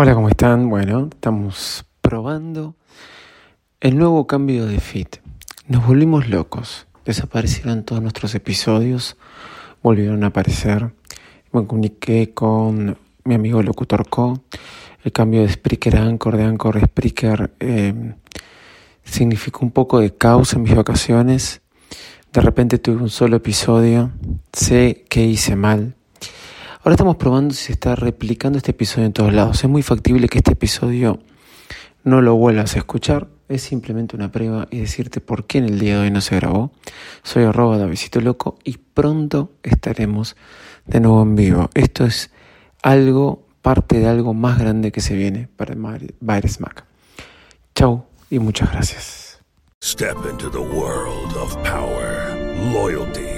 Hola, ¿cómo están? Bueno, estamos probando el nuevo cambio de feed. Nos volvimos locos. Desaparecieron todos nuestros episodios, volvieron a aparecer. Me comuniqué con mi amigo Locutor Co. El cambio de Spreaker a Anchor, de Anchor a Spreaker, eh, significó un poco de caos en mis vacaciones. De repente tuve un solo episodio. Sé que hice mal. Ahora estamos probando si está replicando este episodio en todos lados. Es muy factible que este episodio no lo vuelvas a escuchar. Es simplemente una prueba y decirte por qué en el día de hoy no se grabó. Soy arroba Davidito Loco y pronto estaremos de nuevo en vivo. Esto es algo, parte de algo más grande que se viene para Virus Mac. Chau y muchas gracias. Step into the world of power, loyalty.